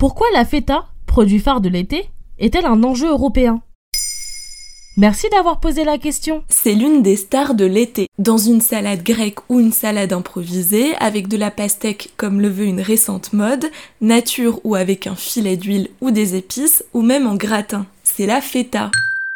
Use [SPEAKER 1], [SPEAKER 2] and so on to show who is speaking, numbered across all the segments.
[SPEAKER 1] Pourquoi la feta, produit phare de l'été, est-elle un enjeu européen? Merci d'avoir posé la question.
[SPEAKER 2] C'est l'une des stars de l'été. Dans une salade grecque ou une salade improvisée, avec de la pastèque comme le veut une récente mode, nature ou avec un filet d'huile ou des épices, ou même en gratin. C'est la feta.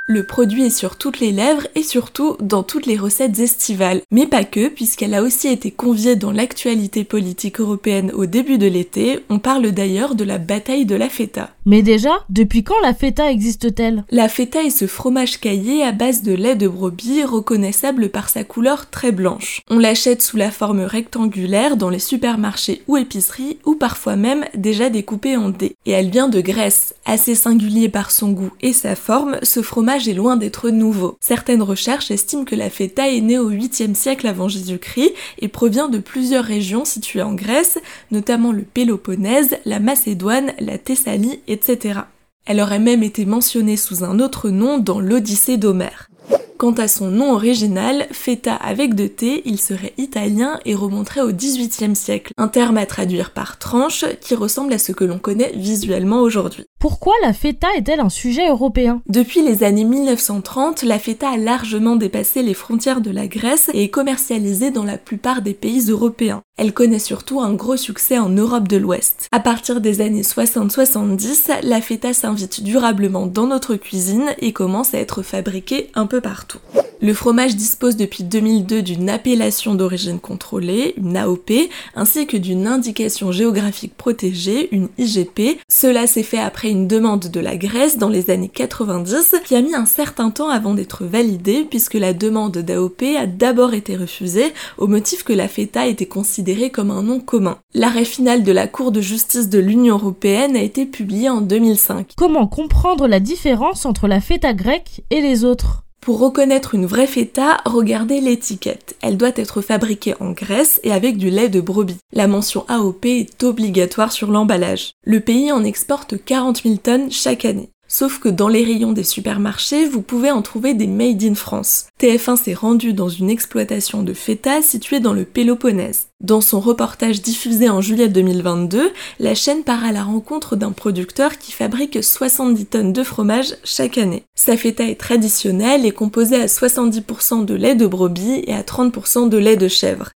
[SPEAKER 2] Le produit est sur toutes les lèvres et surtout dans toutes les recettes estivales, mais pas que, puisqu'elle a aussi été conviée dans l'actualité politique européenne au début de l'été. On parle d'ailleurs de la bataille de la feta.
[SPEAKER 1] Mais déjà, depuis quand la feta existe-t-elle?
[SPEAKER 2] La feta est ce fromage caillé à base de lait de brebis reconnaissable par sa couleur très blanche. On l'achète sous la forme rectangulaire dans les supermarchés ou épiceries ou parfois même déjà découpée en dés. Et elle vient de Grèce. Assez singulier par son goût et sa forme, ce fromage est loin d'être nouveau. Certaines recherches estiment que la feta est née au 8e siècle avant Jésus-Christ et provient de plusieurs régions situées en Grèce, notamment le Péloponnèse, la Macédoine, la Thessalie et etc. Elle aurait même été mentionnée sous un autre nom dans l'Odyssée d'Homère. Quant à son nom original, feta avec de thé, il serait italien et remonterait au XVIIIe siècle, un terme à traduire par tranche qui ressemble à ce que l'on connaît visuellement aujourd'hui.
[SPEAKER 1] Pourquoi la feta est-elle un sujet européen?
[SPEAKER 2] Depuis les années 1930, la feta a largement dépassé les frontières de la Grèce et est commercialisée dans la plupart des pays européens. Elle connaît surtout un gros succès en Europe de l'Ouest. À partir des années 60-70, la feta s'invite durablement dans notre cuisine et commence à être fabriquée un peu partout. Le fromage dispose depuis 2002 d'une appellation d'origine contrôlée, une AOP, ainsi que d'une indication géographique protégée, une IGP. Cela s'est fait après une demande de la Grèce dans les années 90 qui a mis un certain temps avant d'être validée puisque la demande d'AOP a d'abord été refusée au motif que la feta était considérée comme un nom commun. L'arrêt final de la Cour de justice de l'Union européenne a été publié en 2005.
[SPEAKER 1] Comment comprendre la différence entre la feta grecque et les autres?
[SPEAKER 2] Pour reconnaître une vraie feta, regardez l'étiquette. Elle doit être fabriquée en Grèce et avec du lait de brebis. La mention AOP est obligatoire sur l'emballage. Le pays en exporte 40 000 tonnes chaque année. Sauf que dans les rayons des supermarchés, vous pouvez en trouver des made in France. TF1 s'est rendu dans une exploitation de feta située dans le Péloponnèse. Dans son reportage diffusé en juillet 2022, la chaîne part à la rencontre d'un producteur qui fabrique 70 tonnes de fromage chaque année. Sa feta est traditionnelle et composée à 70% de lait de brebis et à 30% de lait de chèvre.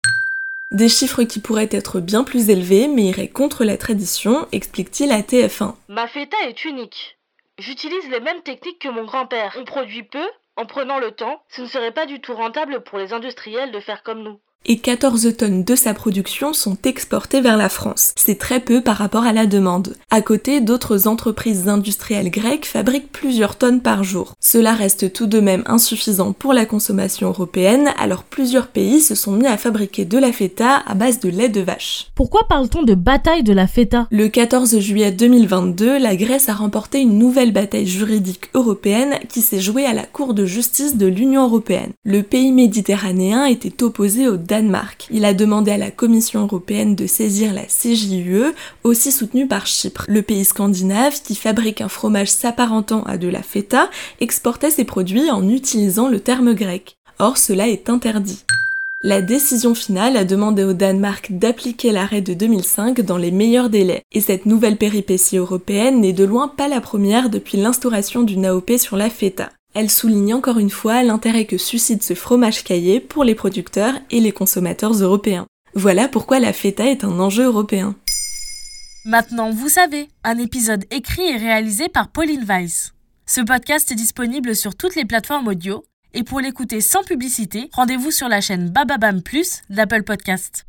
[SPEAKER 2] Des chiffres qui pourraient être bien plus élevés mais iraient contre la tradition, explique-t-il à TF1.
[SPEAKER 3] Ma feta est unique. J'utilise les mêmes techniques que mon grand-père. On produit peu, en prenant le temps. Ce ne serait pas du tout rentable pour les industriels de faire comme nous
[SPEAKER 2] et 14 tonnes de sa production sont exportées vers la France. C'est très peu par rapport à la demande. À côté, d'autres entreprises industrielles grecques fabriquent plusieurs tonnes par jour. Cela reste tout de même insuffisant pour la consommation européenne, alors plusieurs pays se sont mis à fabriquer de la feta à base de lait de vache.
[SPEAKER 1] Pourquoi parle-t-on de bataille de la feta?
[SPEAKER 2] Le 14 juillet 2022, la Grèce a remporté une nouvelle bataille juridique européenne qui s'est jouée à la Cour de justice de l'Union européenne. Le pays méditerranéen était opposé au Il a demandé à la Commission européenne de saisir la CJUE, aussi soutenue par Chypre. Le pays scandinave, qui fabrique un fromage s'apparentant à de la feta, exportait ses produits en utilisant le terme grec. Or, cela est interdit. La décision finale a demandé au Danemark d'appliquer l'arrêt de 2005 dans les meilleurs délais. Et cette nouvelle péripétie européenne n'est de loin pas la première depuis l'instauration d'une AOP sur la feta. Elle souligne encore une fois l'intérêt que suscite ce fromage caillé pour les producteurs et les consommateurs européens. Voilà pourquoi la feta est un enjeu européen.
[SPEAKER 1] Maintenant, vous savez, un épisode écrit et réalisé par Pauline Weiss. Ce podcast est disponible sur toutes les plateformes audio et pour l'écouter sans publicité, rendez-vous sur la chaîne Bababam Plus d'Apple Podcast.